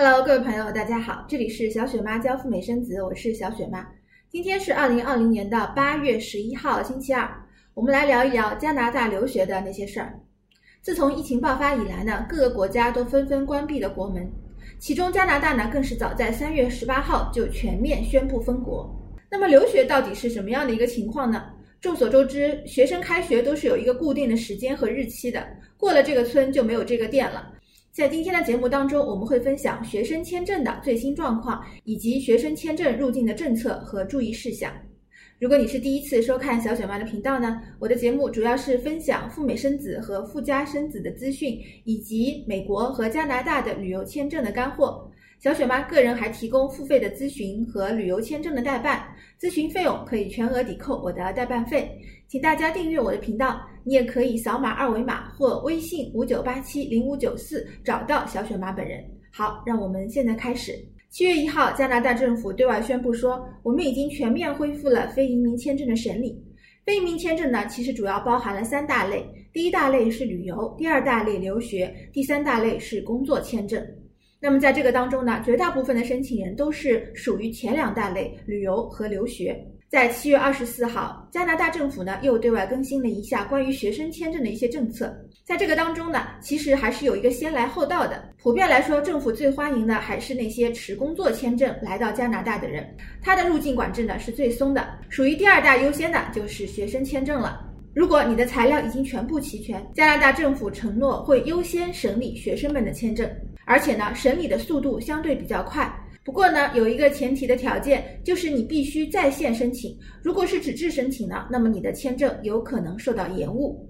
Hello，各位朋友，大家好，这里是小雪妈教赴美生子，我是小雪妈。今天是二零二零年的八月十一号，星期二，我们来聊一聊加拿大留学的那些事儿。自从疫情爆发以来呢，各个国家都纷纷关闭了国门，其中加拿大呢更是早在三月十八号就全面宣布封国。那么留学到底是什么样的一个情况呢？众所周知，学生开学都是有一个固定的时间和日期的，过了这个村就没有这个店了。在今天的节目当中，我们会分享学生签证的最新状况，以及学生签证入境的政策和注意事项。如果你是第一次收看小雪妈的频道呢，我的节目主要是分享赴美生子和赴加生子的资讯，以及美国和加拿大的旅游签证的干货。小雪妈个人还提供付费的咨询和旅游签证的代办，咨询费用可以全额抵扣我的代办费，请大家订阅我的频道。你也可以扫码二维码或微信五九八七零五九四找到小雪妈本人。好，让我们现在开始。七月一号，加拿大政府对外宣布说，我们已经全面恢复了非移民签证的审理。非移民签证呢，其实主要包含了三大类，第一大类是旅游，第二大类留学，第三大类是工作签证。那么在这个当中呢，绝大部分的申请人都是属于前两大类，旅游和留学。在七月二十四号，加拿大政府呢又对外更新了一下关于学生签证的一些政策。在这个当中呢，其实还是有一个先来后到的。普遍来说，政府最欢迎的还是那些持工作签证来到加拿大的人，他的入境管制呢是最松的。属于第二大优先的就是学生签证了。如果你的材料已经全部齐全，加拿大政府承诺会优先审理学生们的签证。而且呢，审理的速度相对比较快。不过呢，有一个前提的条件，就是你必须在线申请。如果是纸质申请呢，那么你的签证有可能受到延误。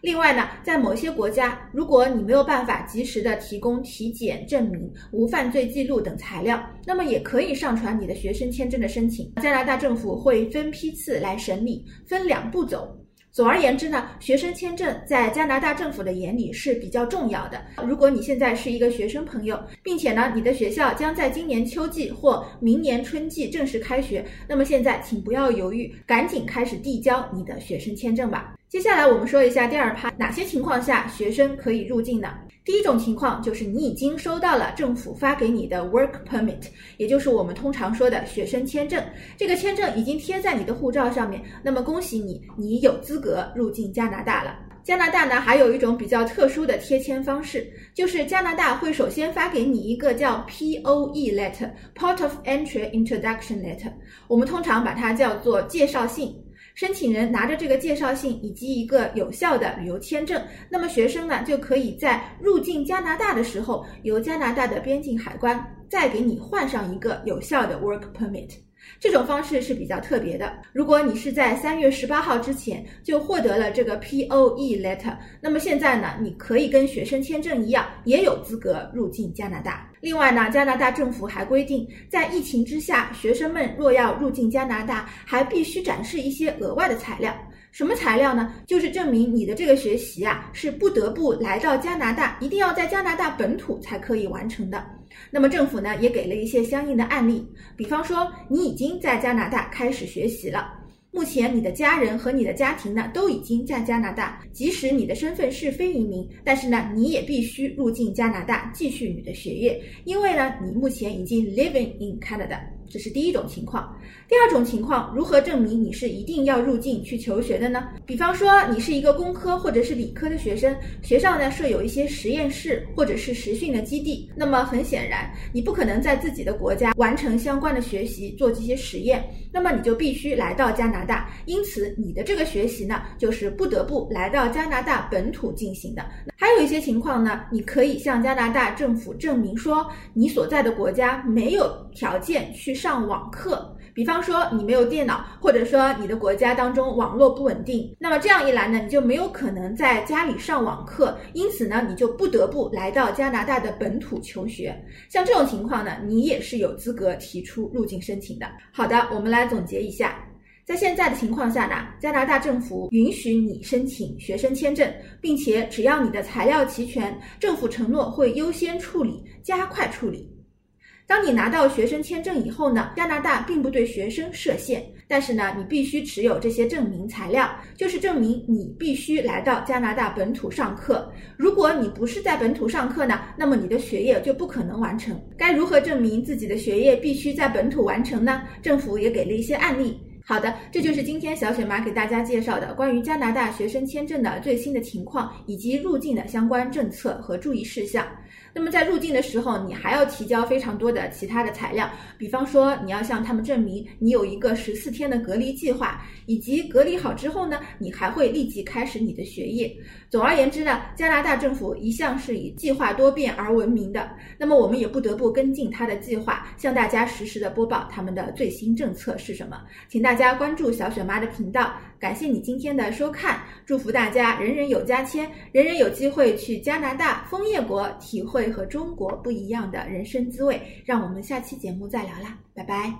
另外呢，在某些国家，如果你没有办法及时的提供体检证明、无犯罪记录等材料，那么也可以上传你的学生签证的申请。加拿大政府会分批次来审理，分两步走。总而言之呢，学生签证在加拿大政府的眼里是比较重要的。如果你现在是一个学生朋友，并且呢，你的学校将在今年秋季或明年春季正式开学，那么现在请不要犹豫，赶紧开始递交你的学生签证吧。接下来我们说一下第二趴，哪些情况下学生可以入境呢？第一种情况就是你已经收到了政府发给你的 work permit，也就是我们通常说的学生签证。这个签证已经贴在你的护照上面，那么恭喜你，你有资格入境加拿大了。加拿大呢还有一种比较特殊的贴签方式，就是加拿大会首先发给你一个叫 POE letter（Port of Entry Introduction Letter），我们通常把它叫做介绍信。申请人拿着这个介绍信以及一个有效的旅游签证，那么学生呢就可以在入境加拿大的时候，由加拿大的边境海关再给你换上一个有效的 work permit。这种方式是比较特别的。如果你是在三月十八号之前就获得了这个 POE letter，那么现在呢，你可以跟学生签证一样，也有资格入境加拿大。另外呢，加拿大政府还规定，在疫情之下，学生们若要入境加拿大，还必须展示一些额外的材料。什么材料呢？就是证明你的这个学习啊，是不得不来到加拿大，一定要在加拿大本土才可以完成的。那么政府呢，也给了一些相应的案例，比方说你已经在加拿大开始学习了。目前你的家人和你的家庭呢都已经在加拿大，即使你的身份是非移民，但是呢你也必须入境加拿大继续你的学业，因为呢你目前已经 living in Canada。这是第一种情况。第二种情况，如何证明你是一定要入境去求学的呢？比方说，你是一个工科或者是理科的学生，学校呢设有一些实验室或者是实训的基地。那么很显然，你不可能在自己的国家完成相关的学习，做这些实验。那么你就必须来到加拿大。因此，你的这个学习呢，就是不得不来到加拿大本土进行的。有一些情况呢，你可以向加拿大政府证明说，你所在的国家没有条件去。上网课，比方说你没有电脑，或者说你的国家当中网络不稳定，那么这样一来呢，你就没有可能在家里上网课，因此呢，你就不得不来到加拿大的本土求学。像这种情况呢，你也是有资格提出入境申请的。好的，我们来总结一下，在现在的情况下呢，加拿大政府允许你申请学生签证，并且只要你的材料齐全，政府承诺会优先处理，加快处理。当你拿到学生签证以后呢，加拿大并不对学生设限，但是呢，你必须持有这些证明材料，就是证明你必须来到加拿大本土上课。如果你不是在本土上课呢，那么你的学业就不可能完成。该如何证明自己的学业必须在本土完成呢？政府也给了一些案例。好的，这就是今天小雪妈给大家介绍的关于加拿大学生签证的最新的情况，以及入境的相关政策和注意事项。那么在入境的时候，你还要提交非常多的其他的材料，比方说你要向他们证明你有一个十四天的隔离计划，以及隔离好之后呢，你还会立即开始你的学业。总而言之呢，加拿大政府一向是以计划多变而闻名的。那么我们也不得不跟进他的计划，向大家实时的播报他们的最新政策是什么。请大家加关注小雪妈的频道，感谢你今天的收看，祝福大家人人有加签，人人有机会去加拿大枫叶国体会和中国不一样的人生滋味。让我们下期节目再聊啦，拜拜。